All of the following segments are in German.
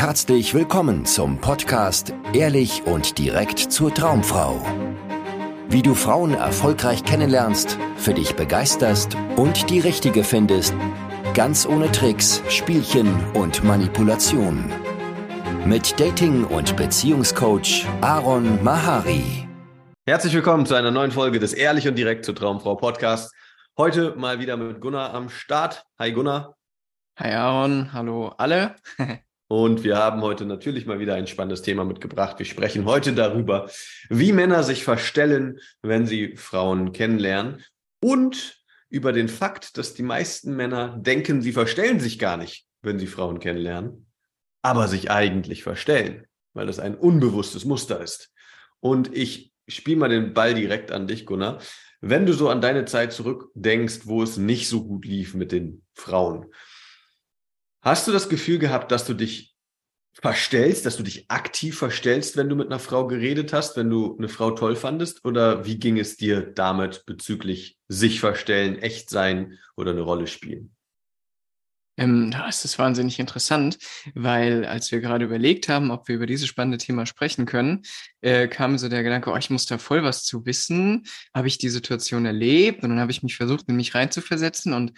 Herzlich willkommen zum Podcast Ehrlich und direkt zur Traumfrau. Wie du Frauen erfolgreich kennenlernst, für dich begeisterst und die richtige findest, ganz ohne Tricks, Spielchen und Manipulation. Mit Dating- und Beziehungscoach Aaron Mahari. Herzlich willkommen zu einer neuen Folge des Ehrlich und direkt zur Traumfrau Podcasts. Heute mal wieder mit Gunnar am Start. Hi Gunnar. Hi Aaron, hallo alle. Und wir haben heute natürlich mal wieder ein spannendes Thema mitgebracht. Wir sprechen heute darüber, wie Männer sich verstellen, wenn sie Frauen kennenlernen und über den Fakt, dass die meisten Männer denken, sie verstellen sich gar nicht, wenn sie Frauen kennenlernen, aber sich eigentlich verstellen, weil das ein unbewusstes Muster ist. Und ich spiele mal den Ball direkt an dich, Gunnar. Wenn du so an deine Zeit zurückdenkst, wo es nicht so gut lief mit den Frauen, Hast du das Gefühl gehabt, dass du dich verstellst, dass du dich aktiv verstellst, wenn du mit einer Frau geredet hast, wenn du eine Frau toll fandest? Oder wie ging es dir damit bezüglich sich verstellen, echt sein oder eine Rolle spielen? Ähm, das ist wahnsinnig interessant, weil als wir gerade überlegt haben, ob wir über dieses spannende Thema sprechen können, äh, kam so der Gedanke, oh, ich muss da voll was zu wissen. Habe ich die Situation erlebt? Und dann habe ich mich versucht, in mich reinzuversetzen und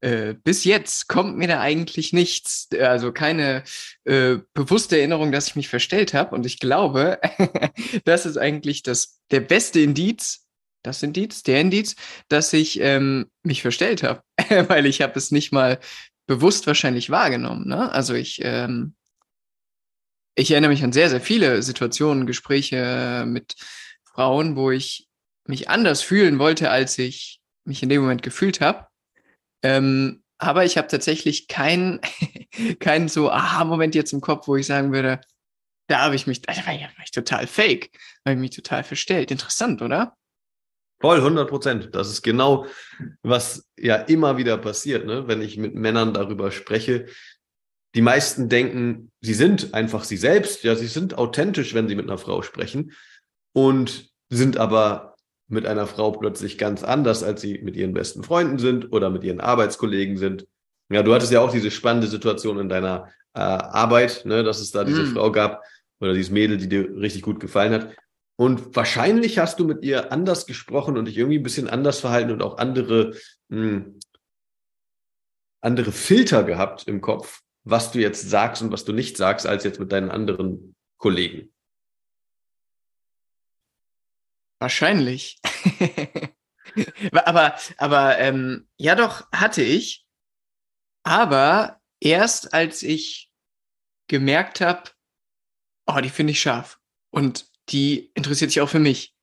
äh, bis jetzt kommt mir da eigentlich nichts, also keine äh, bewusste Erinnerung, dass ich mich verstellt habe. Und ich glaube, das ist eigentlich das der beste Indiz, das Indiz, der Indiz, dass ich ähm, mich verstellt habe, weil ich habe es nicht mal bewusst wahrscheinlich wahrgenommen. Ne? Also ich ähm, ich erinnere mich an sehr sehr viele Situationen, Gespräche mit Frauen, wo ich mich anders fühlen wollte, als ich mich in dem Moment gefühlt habe ähm, aber ich habe tatsächlich keinen kein so Aha-Moment jetzt im Kopf, wo ich sagen würde, da habe ich mich, da war ich total fake, habe ich mich total verstellt. Interessant, oder? Voll, 100 Prozent. Das ist genau, was ja immer wieder passiert, ne? wenn ich mit Männern darüber spreche. Die meisten denken, sie sind einfach sie selbst, ja, sie sind authentisch, wenn sie mit einer Frau sprechen und sind aber mit einer Frau plötzlich ganz anders, als sie mit ihren besten Freunden sind oder mit ihren Arbeitskollegen sind. Ja, du hattest ja auch diese spannende Situation in deiner äh, Arbeit, ne, dass es da diese mm. Frau gab oder dieses Mädel, die dir richtig gut gefallen hat. Und wahrscheinlich hast du mit ihr anders gesprochen und dich irgendwie ein bisschen anders verhalten und auch andere, mh, hm, andere Filter gehabt im Kopf, was du jetzt sagst und was du nicht sagst, als jetzt mit deinen anderen Kollegen. Wahrscheinlich. aber, aber ähm, ja doch, hatte ich. Aber erst als ich gemerkt habe, oh, die finde ich scharf. Und die interessiert sich auch für mich.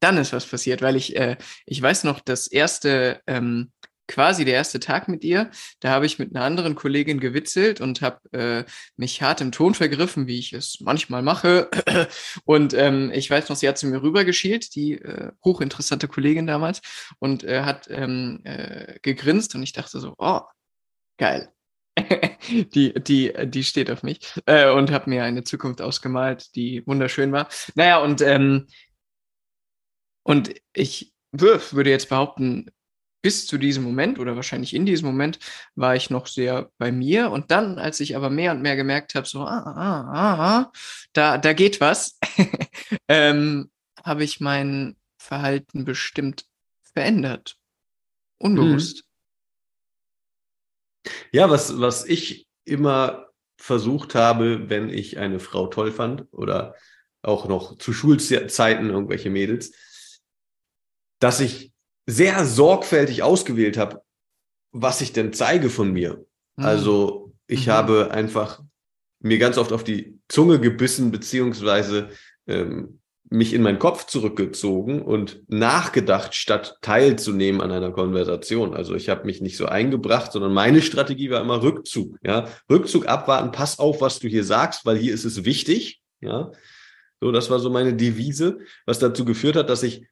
Dann ist was passiert, weil ich, äh, ich weiß noch, das erste ähm, quasi der erste Tag mit ihr. Da habe ich mit einer anderen Kollegin gewitzelt und habe äh, mich hart im Ton vergriffen, wie ich es manchmal mache. Und ähm, ich weiß noch, sie hat zu mir rübergeschielt, die äh, hochinteressante Kollegin damals, und äh, hat ähm, äh, gegrinst und ich dachte so, oh, geil. die, die, die steht auf mich äh, und habe mir eine Zukunft ausgemalt, die wunderschön war. Naja, und, ähm, und ich würde jetzt behaupten, bis zu diesem Moment oder wahrscheinlich in diesem Moment war ich noch sehr bei mir. Und dann, als ich aber mehr und mehr gemerkt habe, so, ah, ah, ah, ah da, da geht was, ähm, habe ich mein Verhalten bestimmt verändert. Unbewusst. Mhm. Ja, was, was ich immer versucht habe, wenn ich eine Frau toll fand oder auch noch zu Schulzeiten irgendwelche Mädels, dass ich sehr sorgfältig ausgewählt habe, was ich denn zeige von mir. Mhm. Also ich mhm. habe einfach mir ganz oft auf die Zunge gebissen, beziehungsweise ähm, mich in meinen Kopf zurückgezogen und nachgedacht, statt teilzunehmen an einer Konversation. Also ich habe mich nicht so eingebracht, sondern meine Strategie war immer Rückzug. Ja, Rückzug abwarten, pass auf, was du hier sagst, weil hier ist es wichtig. Ja, so das war so meine Devise, was dazu geführt hat, dass ich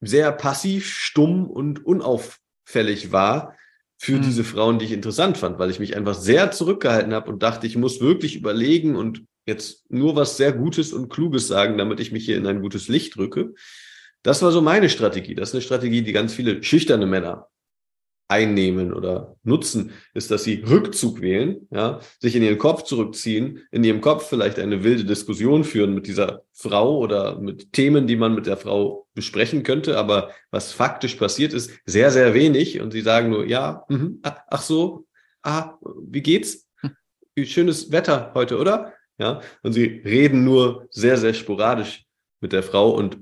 sehr passiv, stumm und unauffällig war für mhm. diese Frauen, die ich interessant fand, weil ich mich einfach sehr zurückgehalten habe und dachte, ich muss wirklich überlegen und jetzt nur was sehr Gutes und Kluges sagen, damit ich mich hier in ein gutes Licht drücke. Das war so meine Strategie. Das ist eine Strategie, die ganz viele schüchterne Männer einnehmen oder nutzen, ist, dass sie Rückzug wählen, ja, sich in ihren Kopf zurückziehen, in ihrem Kopf vielleicht eine wilde Diskussion führen mit dieser Frau oder mit Themen, die man mit der Frau besprechen könnte, aber was faktisch passiert ist, sehr, sehr wenig und sie sagen nur, ja, mh, ach so, ah, wie geht's? Wie schönes Wetter heute, oder? Ja, und sie reden nur sehr, sehr sporadisch mit der Frau und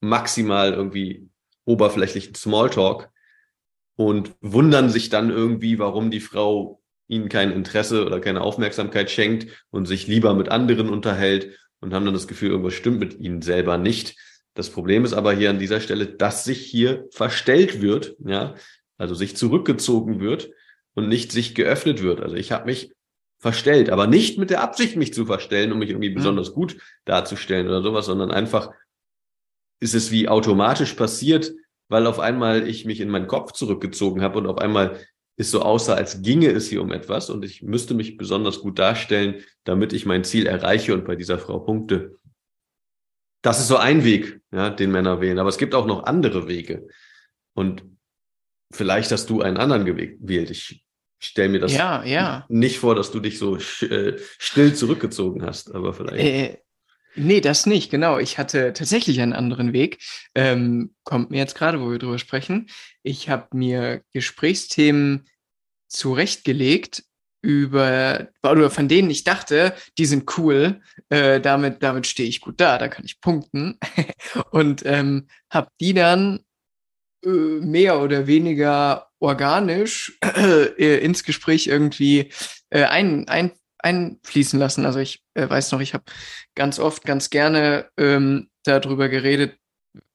maximal irgendwie oberflächlichen Smalltalk und wundern sich dann irgendwie, warum die Frau ihnen kein Interesse oder keine Aufmerksamkeit schenkt und sich lieber mit anderen unterhält und haben dann das Gefühl, irgendwas stimmt mit ihnen selber nicht. Das Problem ist aber hier an dieser Stelle, dass sich hier verstellt wird, ja, also sich zurückgezogen wird und nicht sich geöffnet wird. Also ich habe mich verstellt, aber nicht mit der Absicht, mich zu verstellen, um mich irgendwie mhm. besonders gut darzustellen oder sowas, sondern einfach ist es wie automatisch passiert, weil auf einmal ich mich in meinen Kopf zurückgezogen habe und auf einmal ist so außer, als ginge es hier um etwas und ich müsste mich besonders gut darstellen, damit ich mein Ziel erreiche und bei dieser Frau punkte. Das ist so ein Weg, ja, den Männer wählen. Aber es gibt auch noch andere Wege. Und vielleicht hast du einen anderen gewählt. Ich stelle mir das ja, ja. nicht vor, dass du dich so äh, still zurückgezogen hast, aber vielleicht. Äh, Nee, das nicht, genau. Ich hatte tatsächlich einen anderen Weg. Ähm, kommt mir jetzt gerade, wo wir drüber sprechen. Ich habe mir Gesprächsthemen zurechtgelegt, über, oder von denen ich dachte, die sind cool, äh, damit, damit stehe ich gut da, da kann ich punkten. und ähm, habe die dann äh, mehr oder weniger organisch äh, ins Gespräch irgendwie äh, ein, ein, einfließen lassen. Also ich äh, weiß noch, ich habe ganz oft, ganz gerne ähm, darüber geredet,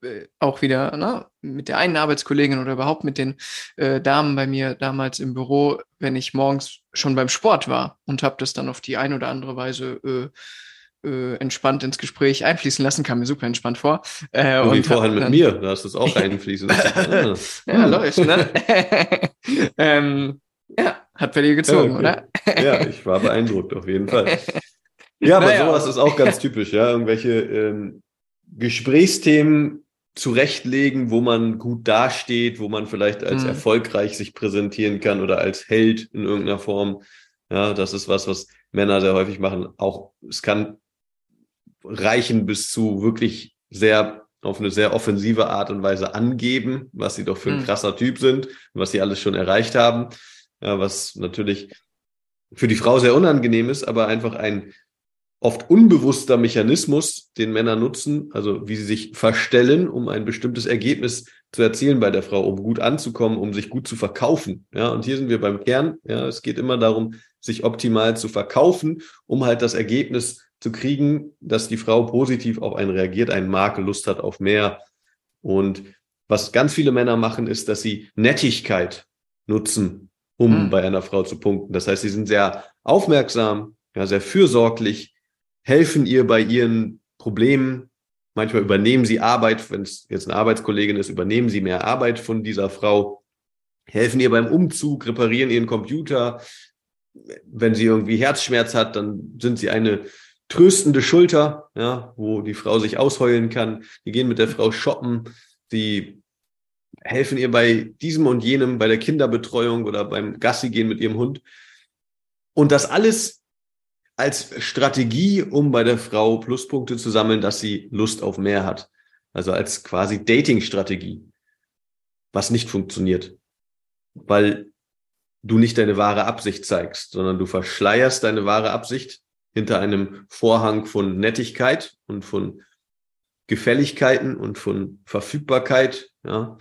äh, auch wieder ne, mit der einen Arbeitskollegin oder überhaupt mit den äh, Damen bei mir damals im Büro, wenn ich morgens schon beim Sport war und habe das dann auf die eine oder andere Weise äh, äh, entspannt ins Gespräch einfließen lassen, kam mir super entspannt vor. Äh, und wie vorhin mit mir, da hast du es auch einfließen lassen. ja, läuft, ne? ähm, ja, hat bei dir gezogen, ja, okay. oder? ja, ich war beeindruckt, auf jeden Fall. Ja, aber naja. sowas ist auch ganz typisch, ja. Irgendwelche ähm, Gesprächsthemen zurechtlegen, wo man gut dasteht, wo man vielleicht als mhm. erfolgreich sich präsentieren kann oder als Held in irgendeiner Form. Ja, das ist was, was Männer sehr häufig machen. Auch es kann reichen bis zu wirklich sehr auf eine sehr offensive Art und Weise angeben, was sie doch für ein mhm. krasser Typ sind, was sie alles schon erreicht haben ja, was natürlich für die Frau sehr unangenehm ist, aber einfach ein oft unbewusster Mechanismus, den Männer nutzen, also wie sie sich verstellen, um ein bestimmtes Ergebnis zu erzielen bei der Frau, um gut anzukommen, um sich gut zu verkaufen. Ja, und hier sind wir beim Kern. Ja, es geht immer darum, sich optimal zu verkaufen, um halt das Ergebnis zu kriegen, dass die Frau positiv auf einen reagiert, einen mag, Lust hat auf mehr. Und was ganz viele Männer machen, ist, dass sie Nettigkeit nutzen, um mhm. bei einer Frau zu punkten. Das heißt, sie sind sehr aufmerksam, ja, sehr fürsorglich, helfen ihr bei ihren Problemen. Manchmal übernehmen sie Arbeit, wenn es jetzt eine Arbeitskollegin ist, übernehmen sie mehr Arbeit von dieser Frau, helfen ihr beim Umzug, reparieren ihren Computer. Wenn sie irgendwie Herzschmerz hat, dann sind sie eine tröstende Schulter, ja, wo die Frau sich ausheulen kann. Die gehen mit der Frau shoppen, die helfen ihr bei diesem und jenem, bei der Kinderbetreuung oder beim Gassi gehen mit ihrem Hund. Und das alles als Strategie, um bei der Frau Pluspunkte zu sammeln, dass sie Lust auf mehr hat. Also als quasi Dating-Strategie, was nicht funktioniert, weil du nicht deine wahre Absicht zeigst, sondern du verschleierst deine wahre Absicht hinter einem Vorhang von Nettigkeit und von Gefälligkeiten und von Verfügbarkeit, ja,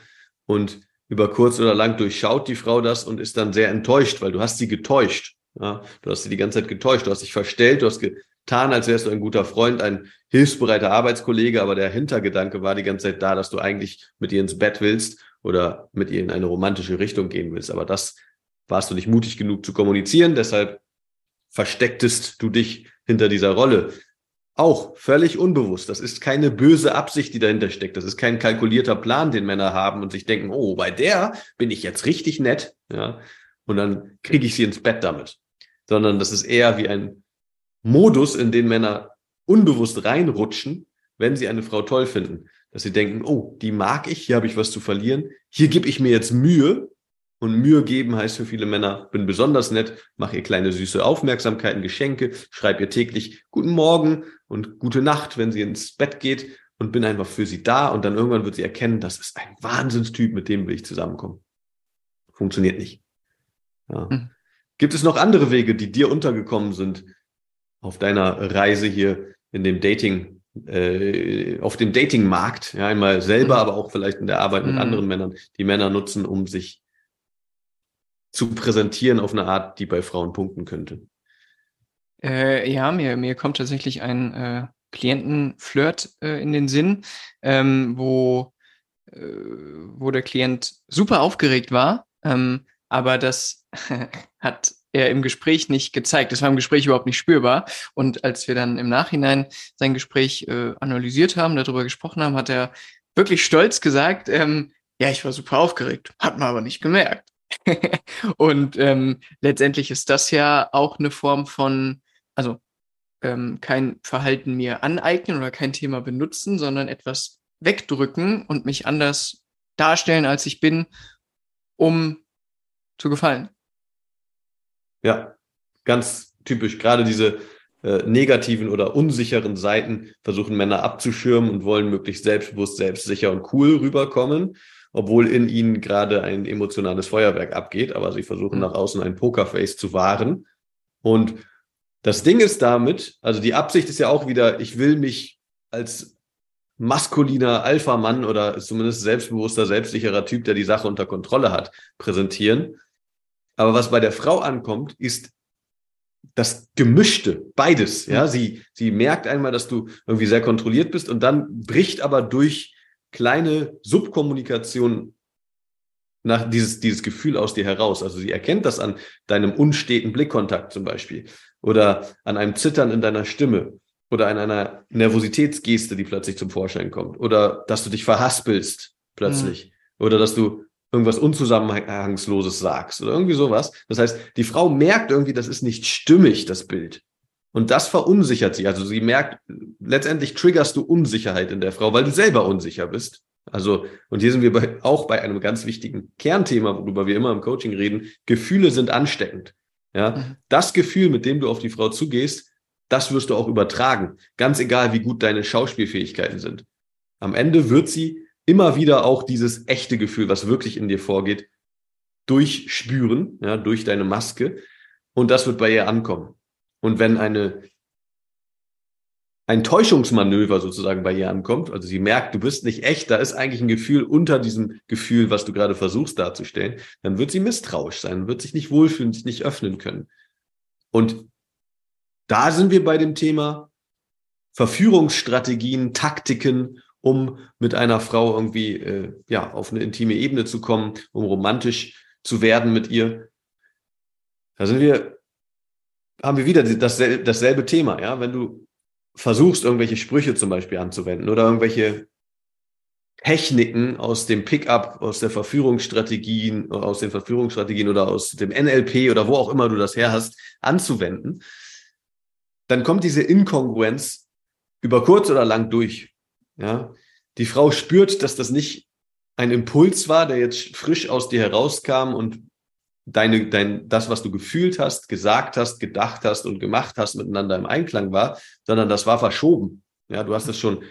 und über kurz oder lang durchschaut die Frau das und ist dann sehr enttäuscht, weil du hast sie getäuscht. Ja, du hast sie die ganze Zeit getäuscht, du hast dich verstellt, du hast getan, als wärst du ein guter Freund, ein hilfsbereiter Arbeitskollege, aber der Hintergedanke war die ganze Zeit da, dass du eigentlich mit ihr ins Bett willst oder mit ihr in eine romantische Richtung gehen willst. Aber das warst du nicht mutig genug zu kommunizieren, deshalb verstecktest du dich hinter dieser Rolle. Auch völlig unbewusst. Das ist keine böse Absicht, die dahinter steckt. Das ist kein kalkulierter Plan, den Männer haben und sich denken, oh, bei der bin ich jetzt richtig nett, ja, und dann kriege ich sie ins Bett damit. Sondern das ist eher wie ein Modus, in den Männer unbewusst reinrutschen, wenn sie eine Frau toll finden. Dass sie denken, oh, die mag ich, hier habe ich was zu verlieren, hier gebe ich mir jetzt Mühe, Und Mühe geben heißt für viele Männer, bin besonders nett, mach ihr kleine süße Aufmerksamkeiten, Geschenke, schreib ihr täglich guten Morgen und gute Nacht, wenn sie ins Bett geht und bin einfach für sie da. Und dann irgendwann wird sie erkennen, das ist ein Wahnsinnstyp, mit dem will ich zusammenkommen. Funktioniert nicht. Ja. Hm. Gibt es noch andere Wege, die dir untergekommen sind auf deiner Reise hier in dem Dating, äh, auf dem Datingmarkt? Ja, einmal selber, mhm. aber auch vielleicht in der Arbeit mit mhm. anderen Männern, die Männer nutzen, um sich zu präsentieren auf eine Art, die bei Frauen punkten könnte. Äh, ja, mir, mir kommt tatsächlich ein äh, Klientenflirt äh, in den Sinn, ähm, wo, äh, wo der Klient super aufgeregt war, ähm, aber das hat er im Gespräch nicht gezeigt. Das war im Gespräch überhaupt nicht spürbar. Und als wir dann im Nachhinein sein Gespräch äh, analysiert haben, darüber gesprochen haben, hat er wirklich stolz gesagt, ähm, ja, ich war super aufgeregt, hat man aber nicht gemerkt. und ähm, letztendlich ist das ja auch eine Form von, also ähm, kein Verhalten mir aneignen oder kein Thema benutzen, sondern etwas wegdrücken und mich anders darstellen, als ich bin, um zu gefallen. Ja, ganz typisch. Gerade diese äh, negativen oder unsicheren Seiten versuchen Männer abzuschirmen und wollen möglichst selbstbewusst, selbstsicher und cool rüberkommen, obwohl in ihnen gerade ein emotionales Feuerwerk abgeht. Aber sie versuchen mhm. nach außen ein Pokerface zu wahren. Und das Ding ist damit, also die Absicht ist ja auch wieder, ich will mich als maskuliner Alpha-Mann oder zumindest selbstbewusster, selbstsicherer Typ, der die Sache unter Kontrolle hat, präsentieren. Aber was bei der Frau ankommt, ist das Gemischte, beides. Ja, sie, sie merkt einmal, dass du irgendwie sehr kontrolliert bist und dann bricht aber durch kleine Subkommunikation nach dieses, dieses Gefühl aus dir heraus. Also sie erkennt das an deinem unsteten Blickkontakt zum Beispiel oder an einem Zittern in deiner Stimme oder an einer Nervositätsgeste, die plötzlich zum Vorschein kommt oder dass du dich verhaspelst plötzlich mhm. oder dass du irgendwas Unzusammenhangsloses sagst oder irgendwie sowas. Das heißt, die Frau merkt irgendwie, das ist nicht stimmig, das Bild. Und das verunsichert sie. Also sie merkt, letztendlich triggerst du Unsicherheit in der Frau, weil du selber unsicher bist. Also, und hier sind wir bei, auch bei einem ganz wichtigen Kernthema, worüber wir immer im Coaching reden. Gefühle sind ansteckend. Ja, mhm. das Gefühl, mit dem du auf die Frau zugehst, das wirst du auch übertragen. Ganz egal, wie gut deine Schauspielfähigkeiten sind. Am Ende wird sie immer wieder auch dieses echte Gefühl, was wirklich in dir vorgeht, durchspüren, ja, durch deine Maske. Und das wird bei ihr ankommen. Und wenn eine, ein Täuschungsmanöver sozusagen bei ihr ankommt, also sie merkt, du bist nicht echt, da ist eigentlich ein Gefühl unter diesem Gefühl, was du gerade versuchst darzustellen, dann wird sie misstrauisch sein, wird sich nicht wohlfühlen, sich nicht öffnen können. Und da sind wir bei dem Thema Verführungsstrategien, Taktiken um mit einer Frau irgendwie äh, ja auf eine intime Ebene zu kommen, um romantisch zu werden mit ihr. Da sind wir, haben wir wieder dasselbe, dasselbe Thema, ja. Wenn du versuchst, irgendwelche Sprüche zum Beispiel anzuwenden oder irgendwelche Techniken aus dem Pickup, aus der Verführungsstrategien, aus den Verführungsstrategien oder aus dem NLP oder wo auch immer du das her hast, anzuwenden, dann kommt diese Inkongruenz über kurz oder lang durch. Ja, die Frau spürt, dass das nicht ein Impuls war, der jetzt frisch aus dir herauskam und deine, dein, das, was du gefühlt hast, gesagt hast, gedacht hast und gemacht hast, miteinander im Einklang war, sondern das war verschoben. Ja, du hast es schon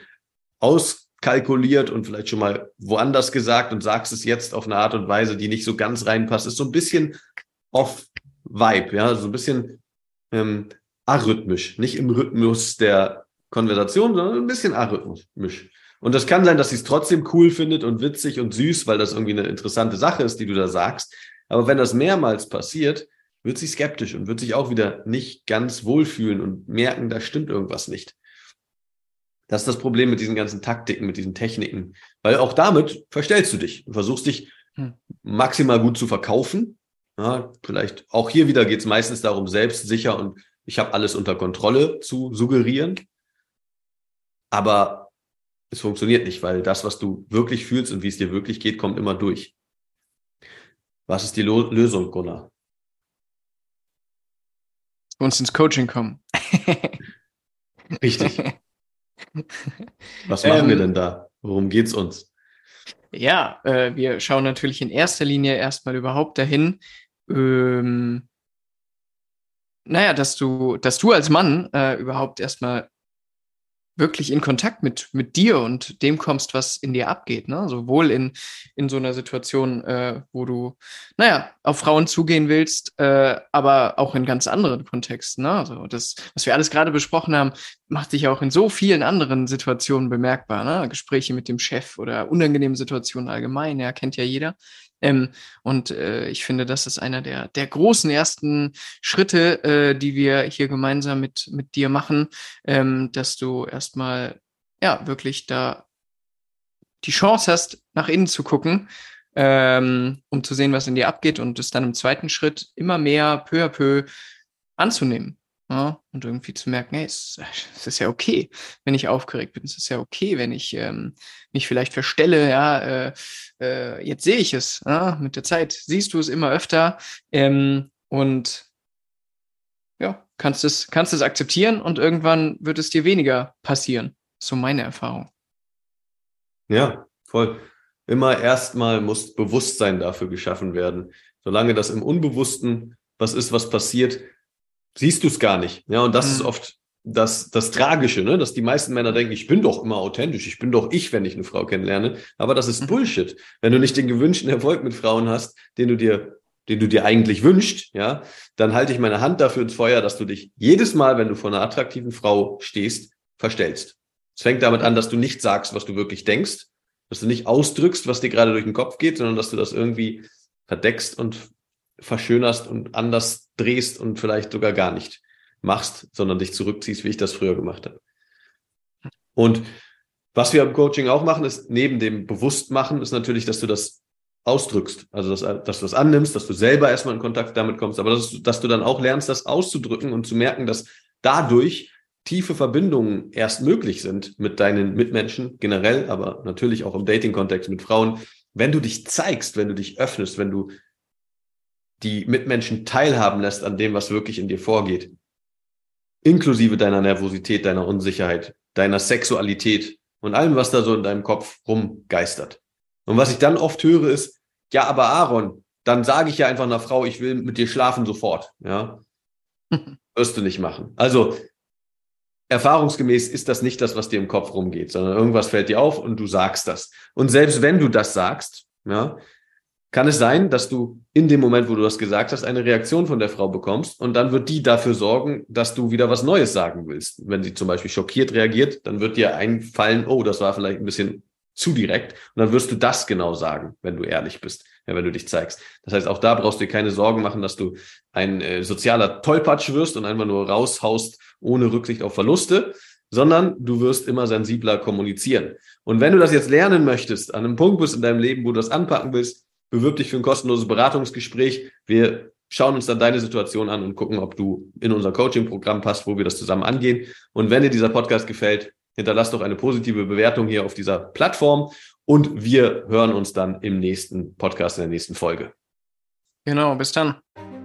auskalkuliert und vielleicht schon mal woanders gesagt und sagst es jetzt auf eine Art und Weise, die nicht so ganz reinpasst. Ist so ein bisschen off-Vibe, ja, so ein bisschen ähm, arrhythmisch, nicht im Rhythmus der Konversation, sondern ein bisschen arrhythmisch. Und das kann sein, dass sie es trotzdem cool findet und witzig und süß, weil das irgendwie eine interessante Sache ist, die du da sagst. Aber wenn das mehrmals passiert, wird sie skeptisch und wird sich auch wieder nicht ganz wohlfühlen und merken, da stimmt irgendwas nicht. Das ist das Problem mit diesen ganzen Taktiken, mit diesen Techniken. Weil auch damit verstellst du dich und versuchst dich hm. maximal gut zu verkaufen. Ja, vielleicht auch hier wieder geht es meistens darum, selbstsicher und ich habe alles unter Kontrolle zu suggerieren. Aber es funktioniert nicht, weil das, was du wirklich fühlst und wie es dir wirklich geht, kommt immer durch. Was ist die Lo Lösung, Gunnar? Uns ins Coaching kommen. Richtig. Was machen ähm, wir denn da? Worum geht's uns? Ja, äh, wir schauen natürlich in erster Linie erstmal überhaupt dahin, ähm, naja, dass du, dass du als Mann äh, überhaupt erstmal wirklich in Kontakt mit, mit dir und dem kommst, was in dir abgeht. Ne? Sowohl in, in so einer Situation, äh, wo du, naja, auf Frauen zugehen willst, äh, aber auch in ganz anderen Kontexten. Ne? Also das, was wir alles gerade besprochen haben, macht sich auch in so vielen anderen Situationen bemerkbar. Ne? Gespräche mit dem Chef oder unangenehme Situationen allgemein, ja, kennt ja jeder. Ähm, und äh, ich finde, das ist einer der, der großen ersten Schritte, äh, die wir hier gemeinsam mit, mit dir machen, ähm, dass du erstmal ja wirklich da die Chance hast, nach innen zu gucken, ähm, um zu sehen, was in dir abgeht und es dann im zweiten Schritt immer mehr peu à peu anzunehmen. Ja, und irgendwie zu merken, hey, es, es, ist ja okay, wenn ich aufgeregt bin. Es ist ja okay, wenn ich ähm, mich vielleicht verstelle. Ja, äh, äh, jetzt sehe ich es. Ja, mit der Zeit siehst du es immer öfter ähm, und ja, kannst es, kannst es akzeptieren und irgendwann wird es dir weniger passieren. So meine Erfahrung. Ja, voll. Immer erstmal muss Bewusstsein dafür geschaffen werden. Solange das im Unbewussten was ist, was passiert, siehst du es gar nicht. Ja, und das mhm. ist oft das, das Tragische, ne? dass die meisten Männer denken, ich bin doch immer authentisch, ich bin doch ich, wenn ich eine Frau kennenlerne. Aber das ist mhm. Bullshit. Wenn du nicht den gewünschten Erfolg mit Frauen hast, den du dir, den du dir eigentlich wünschst, ja, dann halte ich meine Hand dafür ins Feuer, dass du dich jedes Mal, wenn du vor einer attraktiven Frau stehst, verstellst. Es fängt damit an, dass du nicht sagst, was du wirklich denkst, dass du nicht ausdrückst, was dir gerade durch den Kopf geht, sondern dass du das irgendwie verdeckst und verschönerst und anders drehst und vielleicht sogar gar nicht machst, sondern dich zurückziehst, wie ich das früher gemacht habe. Und was wir im Coaching auch machen, ist neben dem Bewusstmachen, ist natürlich, dass du das ausdrückst. Also, dass, dass du das annimmst, dass du selber erstmal in Kontakt damit kommst, aber dass, dass du dann auch lernst, das auszudrücken und zu merken, dass dadurch tiefe Verbindungen erst möglich sind mit deinen Mitmenschen generell, aber natürlich auch im Dating-Kontext mit Frauen. Wenn du dich zeigst, wenn du dich öffnest, wenn du die Mitmenschen teilhaben lässt an dem, was wirklich in dir vorgeht. Inklusive deiner Nervosität, deiner Unsicherheit, deiner Sexualität und allem, was da so in deinem Kopf rumgeistert. Und was ich dann oft höre ist, ja, aber Aaron, dann sage ich ja einfach einer Frau, ich will mit dir schlafen sofort. Ja, wirst du nicht machen. Also erfahrungsgemäß ist das nicht das, was dir im Kopf rumgeht, sondern irgendwas fällt dir auf und du sagst das. Und selbst wenn du das sagst, ja, kann es sein, dass du in dem Moment, wo du das gesagt hast, eine Reaktion von der Frau bekommst und dann wird die dafür sorgen, dass du wieder was Neues sagen willst. Wenn sie zum Beispiel schockiert reagiert, dann wird dir einfallen, oh, das war vielleicht ein bisschen zu direkt und dann wirst du das genau sagen, wenn du ehrlich bist, ja, wenn du dich zeigst. Das heißt, auch da brauchst du dir keine Sorgen machen, dass du ein äh, sozialer Tollpatsch wirst und einfach nur raushaust ohne Rücksicht auf Verluste, sondern du wirst immer sensibler kommunizieren. Und wenn du das jetzt lernen möchtest, an einem Punkt bist in deinem Leben, wo du das anpacken willst, bewirb dich für ein kostenloses Beratungsgespräch. Wir schauen uns dann deine Situation an und gucken, ob du in unser Coaching-Programm passt, wo wir das zusammen angehen. Und wenn dir dieser Podcast gefällt, hinterlass doch eine positive Bewertung hier auf dieser Plattform und wir hören uns dann im nächsten Podcast in der nächsten Folge. Genau, bis dann.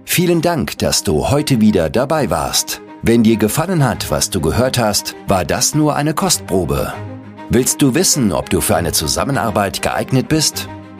Vielen Dank, dass du heute wieder dabei warst. Wenn dir gefallen hat, was du gehört hast, war das nur eine Kostprobe. Willst du wissen, ob du für eine Zusammenarbeit geeignet bist?